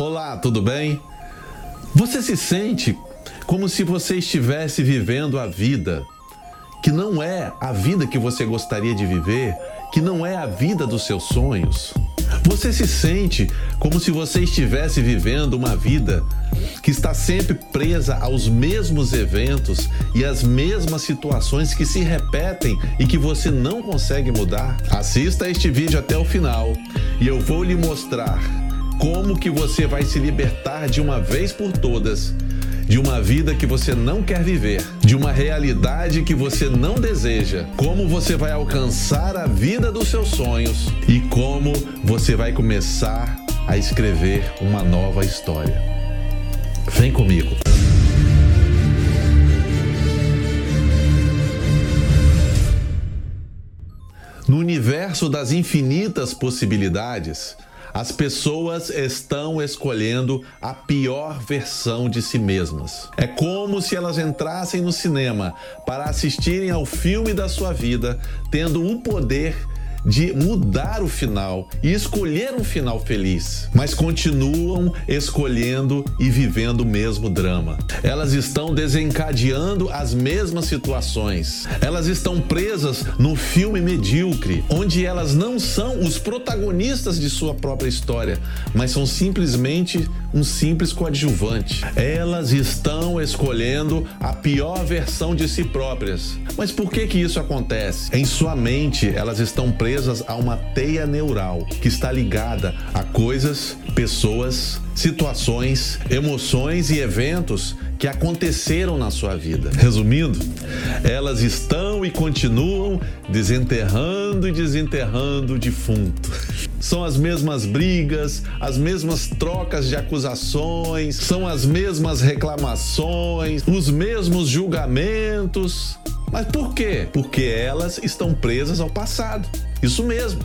Olá, tudo bem? Você se sente como se você estivesse vivendo a vida que não é a vida que você gostaria de viver, que não é a vida dos seus sonhos? Você se sente como se você estivesse vivendo uma vida que está sempre presa aos mesmos eventos e às mesmas situações que se repetem e que você não consegue mudar? Assista este vídeo até o final e eu vou lhe mostrar como que você vai se libertar de uma vez por todas de uma vida que você não quer viver, de uma realidade que você não deseja, como você vai alcançar a vida dos seus sonhos e como você vai começar a escrever uma nova história. Vem comigo. No universo das infinitas possibilidades, as pessoas estão escolhendo a pior versão de si mesmas. É como se elas entrassem no cinema para assistirem ao filme da sua vida, tendo o poder de mudar o final e escolher um final feliz, mas continuam escolhendo e vivendo o mesmo drama. Elas estão desencadeando as mesmas situações. Elas estão presas num filme medíocre, onde elas não são os protagonistas de sua própria história, mas são simplesmente um simples coadjuvante. Elas estão escolhendo a pior versão de si próprias. Mas por que que isso acontece? Em sua mente, elas estão presas presas a uma teia neural que está ligada a coisas, pessoas, situações, emoções e eventos que aconteceram na sua vida. Resumindo, elas estão e continuam desenterrando e desenterrando o defunto. São as mesmas brigas, as mesmas trocas de acusações, são as mesmas reclamações, os mesmos julgamentos. Mas por quê? Porque elas estão presas ao passado. Isso mesmo.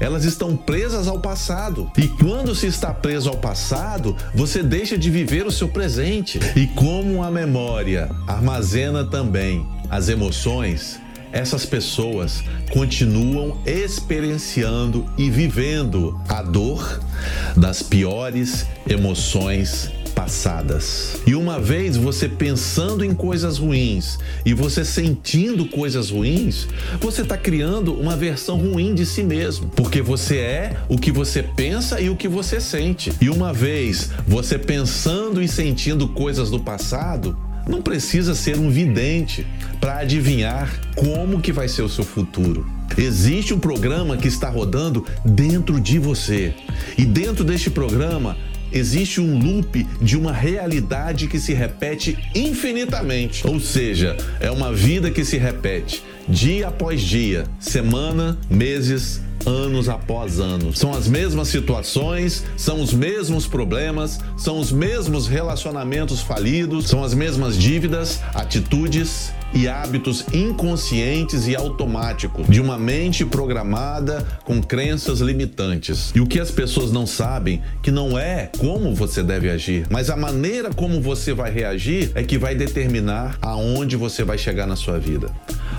Elas estão presas ao passado. E quando se está preso ao passado, você deixa de viver o seu presente. E como a memória armazena também as emoções, essas pessoas continuam experienciando e vivendo a dor das piores emoções passadas. E uma vez você pensando em coisas ruins e você sentindo coisas ruins, você está criando uma versão ruim de si mesmo, porque você é o que você pensa e o que você sente. E uma vez você pensando e sentindo coisas do passado, não precisa ser um vidente para adivinhar como que vai ser o seu futuro. Existe um programa que está rodando dentro de você. E dentro deste programa existe um loop de uma realidade que se repete infinitamente. Ou seja, é uma vida que se repete dia após dia, semana, meses, anos após anos. São as mesmas situações, são os mesmos problemas, são os mesmos relacionamentos falidos, são as mesmas dívidas, atitudes e hábitos inconscientes e automáticos de uma mente programada com crenças limitantes. E o que as pessoas não sabem que não é como você deve agir, mas a maneira como você vai reagir é que vai determinar aonde você vai chegar na sua vida.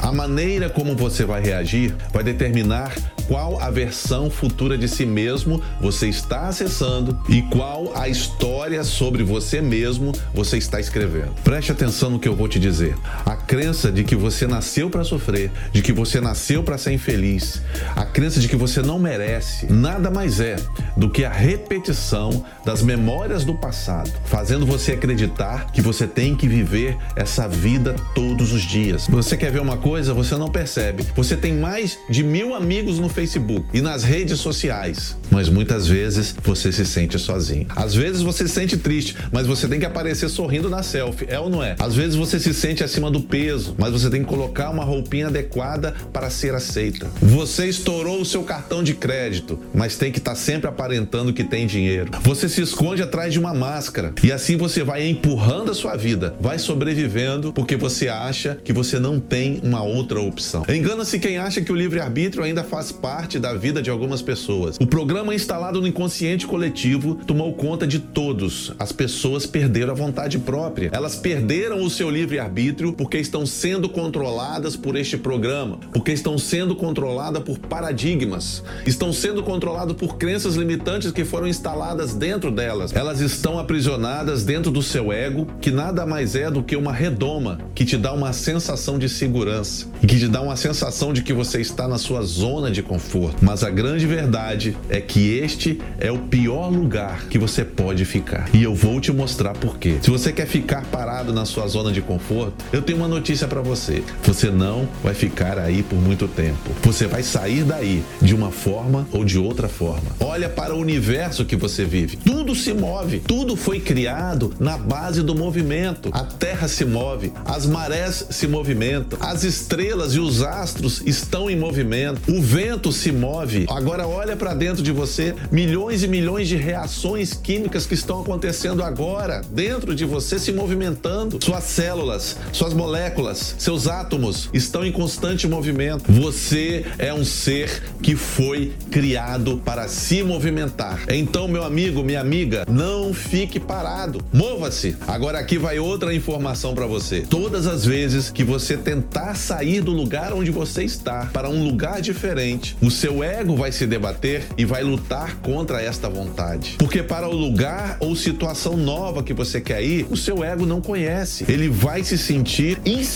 A maneira como você vai reagir vai determinar qual a versão futura de si mesmo você está acessando e qual a história sobre você mesmo você está escrevendo. Preste atenção no que eu vou te dizer. A crença de que você nasceu para sofrer, de que você nasceu para ser infeliz, a crença de que você não merece, nada mais é do que a repetição das memórias do passado, fazendo você acreditar que você tem que viver essa vida todos os dias. Você quer ver uma coisa? Você não percebe. Você tem mais de mil amigos no Facebook e nas redes sociais, mas muitas vezes você se sente sozinho. Às vezes você se sente triste, mas você tem que aparecer sorrindo na selfie, é ou não é? Às vezes você se sente acima do peso, mas você tem que colocar uma roupinha adequada para ser aceita. Você estourou o seu cartão de crédito, mas tem que estar tá sempre aparentando que tem dinheiro. Você se esconde atrás de uma máscara e assim você vai empurrando a sua vida, vai sobrevivendo porque você acha que você não tem uma outra opção. Engana-se quem acha que o livre-arbítrio ainda faz parte da vida de algumas pessoas. O programa instalado no inconsciente coletivo tomou conta de todos. As pessoas perderam a vontade própria. Elas perderam o seu livre-arbítrio porque estão sendo controladas por este programa, porque estão sendo controladas por paradigmas, estão sendo controladas por crenças limitantes que foram instaladas dentro delas. Elas estão aprisionadas dentro do seu ego, que nada mais é do que uma redoma que te dá uma sensação de segurança e que te dá uma sensação de que você está na sua zona de conforto. Mas a grande verdade é que este é o pior lugar que você pode ficar. E eu vou te mostrar por quê. Se você quer ficar parado na sua zona de conforto, eu tenho uma notícia para você. Você não vai ficar aí por muito tempo. Você vai sair daí de uma forma ou de outra forma. Olha para o universo que você vive. Tudo se move, tudo foi criado na base do movimento. A terra se move, as marés se movimentam, as estrelas e os astros estão em movimento, o vento se move. Agora olha para dentro de você, milhões e milhões de reações químicas que estão acontecendo agora dentro de você se movimentando. Suas células, suas moléculas, seus átomos estão em constante movimento. Você é um ser que foi criado para se movimentar. Então, meu amigo, minha amiga, não fique parado. Mova-se. Agora aqui vai outra informação para você. Todas as vezes que você tentar sair do lugar onde você está para um lugar diferente, o seu ego vai se debater e vai lutar contra esta vontade. Porque para o lugar ou situação nova que você quer ir, o seu ego não conhece. Ele vai se sentir inseguro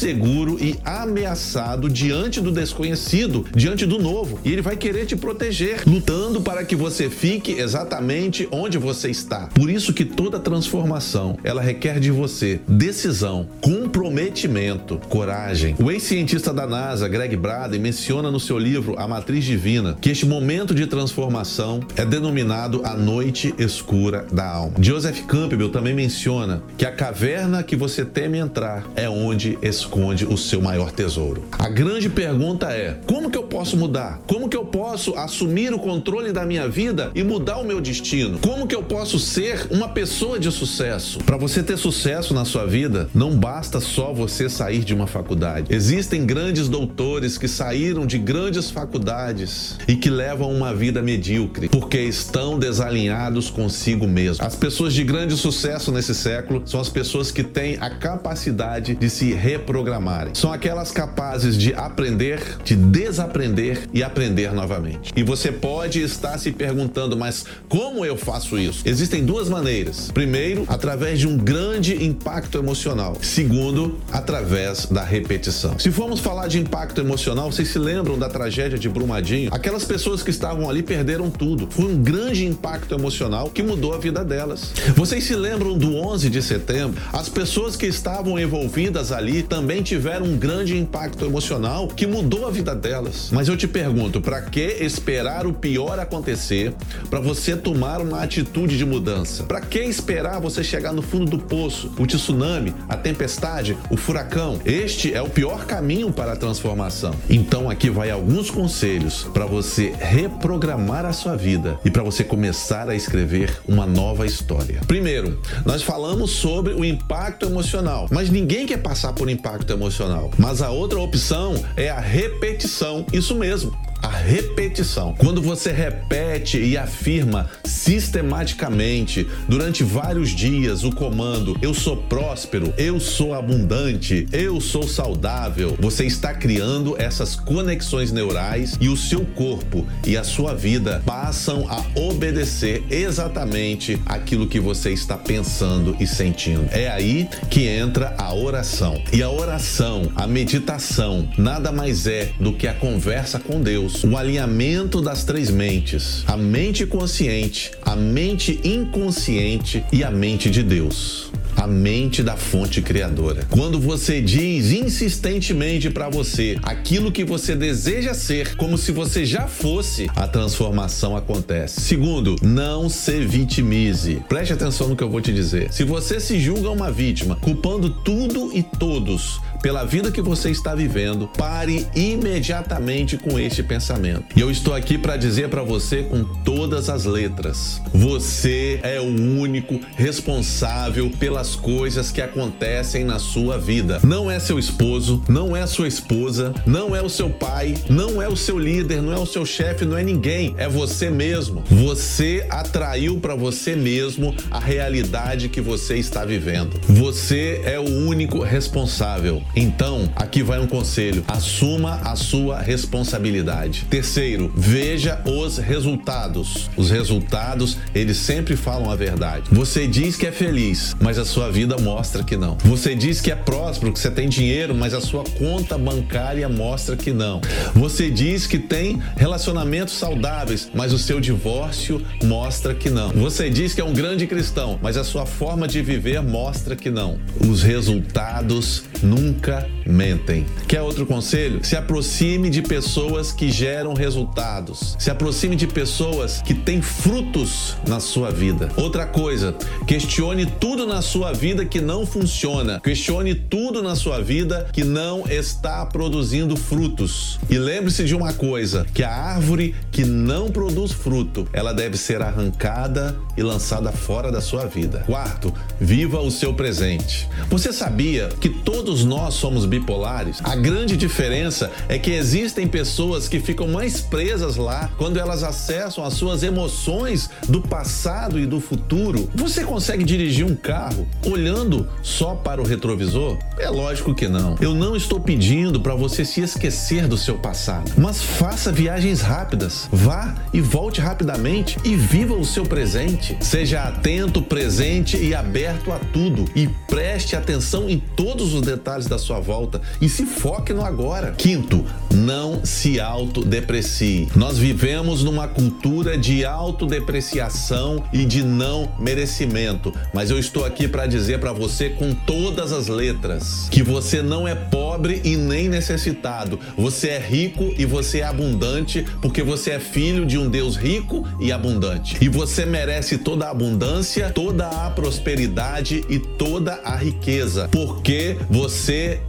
e ameaçado diante do desconhecido, diante do novo, e ele vai querer te proteger, lutando para que você fique exatamente onde você está. Por isso que toda transformação, ela requer de você decisão, comprometimento, coragem. O ex-cientista da NASA, Greg Braden, menciona no seu livro A Matriz Divina que este momento de transformação é denominado a noite escura da alma. Joseph Campbell também menciona que a caverna que você teme entrar é onde esconde o seu maior tesouro. A grande pergunta é: como que eu posso mudar? Como que eu posso assumir o controle da minha vida e mudar o meu destino? Como que eu posso ser uma pessoa de sucesso? Para você ter sucesso na sua vida, não basta só você sair de uma faculdade. Existem grandes doutores que saíram de grandes faculdades e que levam uma vida medíocre porque estão desalinhados consigo mesmo. As pessoas de grande sucesso nesse século são as pessoas que têm a capacidade de se reprogramarem. São aquelas capazes de aprender, de desaprender e aprender novamente. E você pode estar se perguntando, mas como eu faço isso? Existem duas maneiras. Primeiro, através de um grande impacto emocional. Segundo, através da repetição. Se formos falar de impacto emocional, vocês se lembram da tragédia de Brumadinho? Aquelas pessoas que estavam ali perderam tudo. Foi um grande impacto emocional que mudou a vida delas. Vocês se lembram do 11 de setembro? As pessoas que estavam envolvidas ali também tiveram um grande impacto emocional que mudou a vida delas. Mas eu te pergunto, para que esperar o pior acontecer para você tomar uma atitude de mudança? Para que esperar você chegar no fundo do poço, o tsunami, a tempestade, o furacão? Este é o pior caminho para a transformação. Então aqui vai alguns conselhos para você reprogramar a sua vida e para você começar a escrever uma nova história. Primeiro, nós falamos sobre o impacto emocional, mas ninguém quer passar por impacto emocional. Mas a outra opção é a repetição. Isso mesmo a repetição. Quando você repete e afirma sistematicamente durante vários dias o comando eu sou próspero, eu sou abundante, eu sou saudável, você está criando essas conexões neurais e o seu corpo e a sua vida passam a obedecer exatamente aquilo que você está pensando e sentindo. É aí que entra a oração. E a oração, a meditação, nada mais é do que a conversa com Deus O alinhamento das três mentes: a mente consciente, a mente inconsciente e a mente de Deus a mente da fonte criadora. Quando você diz insistentemente para você aquilo que você deseja ser, como se você já fosse, a transformação acontece. Segundo, não se vitimize. Preste atenção no que eu vou te dizer. Se você se julga uma vítima, culpando tudo e todos pela vida que você está vivendo, pare imediatamente com este pensamento. E eu estou aqui para dizer para você com todas as letras: você é o único responsável pelas coisas que acontecem na sua vida. Não é seu esposo, não é sua esposa, não é o seu pai, não é o seu líder, não é o seu chefe, não é ninguém, é você mesmo. Você atraiu para você mesmo a realidade que você está vivendo. Você é o único responsável. Então, aqui vai um conselho: assuma a sua responsabilidade. Terceiro, veja os resultados. Os resultados, eles sempre falam a verdade. Você diz que é feliz, mas a sua vida mostra que não. Você diz que é próspero, que você tem dinheiro, mas a sua conta bancária mostra que não. Você diz que tem relacionamentos saudáveis, mas o seu divórcio mostra que não. Você diz que é um grande cristão, mas a sua forma de viver mostra que não. Os resultados nunca mentem. Quer outro conselho? Se aproxime de pessoas que geram resultados. Se aproxime de pessoas que têm frutos na sua vida. Outra coisa, questione tudo na sua vida que não funciona. Questione tudo na sua vida que não está produzindo frutos. E lembre-se de uma coisa, que a árvore que não produz fruto, ela deve ser arrancada e lançada fora da sua vida. Quarto, viva o seu presente. Você sabia que todos nós somos bipolares? A grande diferença é que existem pessoas que ficam mais presas lá quando elas acessam as suas emoções do passado e do futuro. Você consegue dirigir um carro olhando só para o retrovisor? É lógico que não. Eu não estou pedindo para você se esquecer do seu passado, mas faça viagens rápidas. Vá e volte rapidamente e viva o seu presente. Seja atento, presente e aberto a tudo e preste atenção em todos os detalhes da sua volta e se foque no agora. Quinto, não se autodeprecie. Nós vivemos numa cultura de autodepreciação e de não merecimento, mas eu estou aqui para dizer para você com todas as letras que você não é pobre e nem necessitado. Você é rico e você é abundante porque você é filho de um Deus rico e abundante. E você merece toda a abundância, toda a prosperidade e toda a riqueza, porque você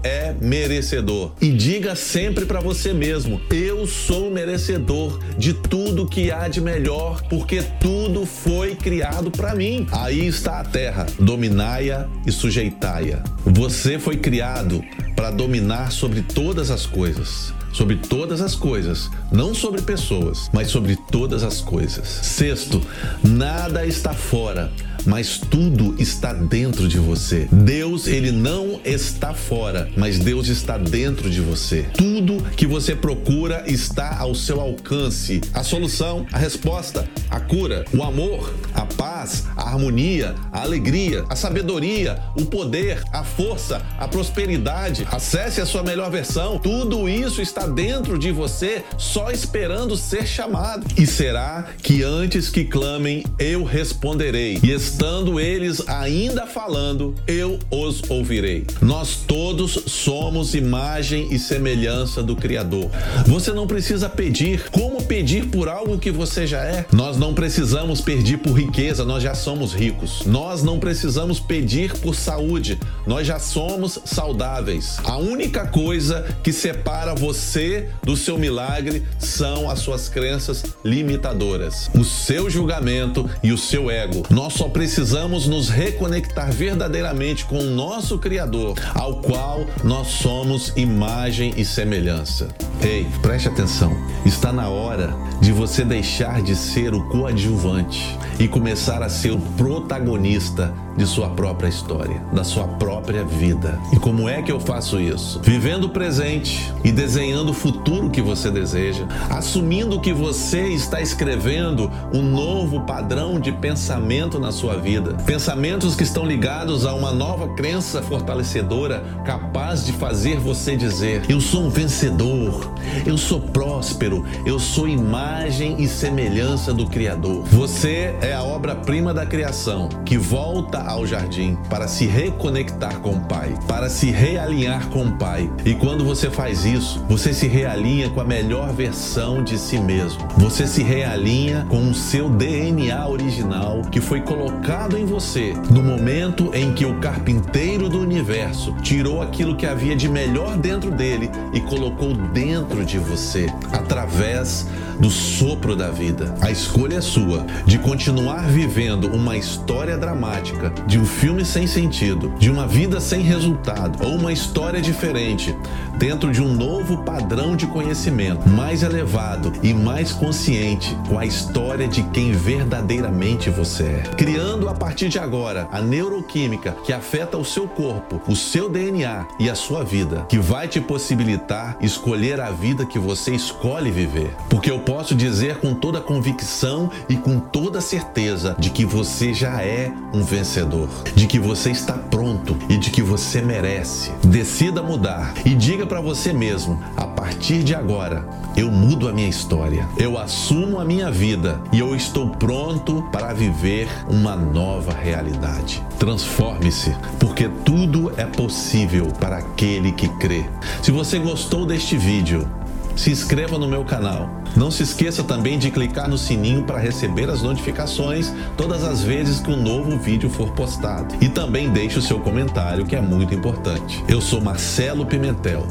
é merecedor. E diga sempre para você mesmo: eu sou merecedor de tudo que há de melhor, porque tudo foi criado para mim. Aí está a terra, dominai-a e sujeitai-a. Você foi criado para dominar sobre todas as coisas sobre todas as coisas, não sobre pessoas, mas sobre todas as coisas. Sexto, nada está fora mas tudo está dentro de você. Deus, ele não está fora, mas Deus está dentro de você. Tudo que você procura está ao seu alcance. A solução, a resposta, a cura, o amor, a paz, a harmonia, a alegria, a sabedoria, o poder, a força, a prosperidade. Acesse a sua melhor versão. Tudo isso está dentro de você, só esperando ser chamado. E será que antes que clamem, eu responderei. E estando eles ainda falando, eu os ouvirei. Nós todos somos imagem e semelhança do Criador. Você não precisa pedir. Como pedir por algo que você já é? Nós não precisamos pedir por riqueza, nós já somos ricos. Nós não precisamos pedir por saúde, nós já somos saudáveis. A única coisa que separa você do seu milagre são as suas crenças limitadoras, o seu julgamento e o seu ego. Nós só precisamos precisamos nos reconectar verdadeiramente com o nosso Criador, ao qual nós somos imagem e semelhança. Ei, preste atenção. Está na hora de você deixar de ser o coadjuvante e começar a ser o protagonista de sua própria história, da sua própria vida. E como é que eu faço isso? Vivendo o presente e desenhando o futuro que você deseja, assumindo que você está escrevendo um novo padrão de pensamento na sua vida. Pensamentos que estão ligados a uma nova crença fortalecedora capaz de fazer você dizer: Eu sou um vencedor, eu sou próspero, eu sou imagem e semelhança do Criador. Você é a obra-prima da criação que volta ao jardim para se reconectar com o Pai, para se realinhar com o Pai. E quando você faz isso, você se realinha com a melhor versão de si mesmo. Você se realinha com o seu DNA original que foi colocado em você no momento em que o carpinteiro do universo tirou aquilo que havia de melhor dentro dele e colocou dentro de você através do sopro da vida. A escolha é sua de continuar vivendo uma história dramática, de um filme sem sentido, de uma vida sem resultado ou uma história diferente, dentro de um novo padrão de conhecimento, mais elevado e mais consciente com a história de quem verdadeiramente você é. Criando a partir de agora a neuroquímica que afeta o seu corpo, o seu DNA e a sua vida, que vai te possibilitar escolher a vida que você escolhe viver. Porque eu posso dizer com toda convicção e com toda certeza de que você já é um vencedor, de que você está pronto e de que você merece. Decida mudar e diga para você mesmo: a partir de agora, eu mudo a minha história, eu assumo a minha vida e eu estou pronto para viver uma nova realidade. Transforme-se, porque tudo é possível para aquele que crê. Se você gostou deste vídeo, se inscreva no meu canal. Não se esqueça também de clicar no sininho para receber as notificações todas as vezes que um novo vídeo for postado. E também deixe o seu comentário, que é muito importante. Eu sou Marcelo Pimentel.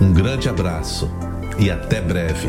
Um grande abraço e até breve.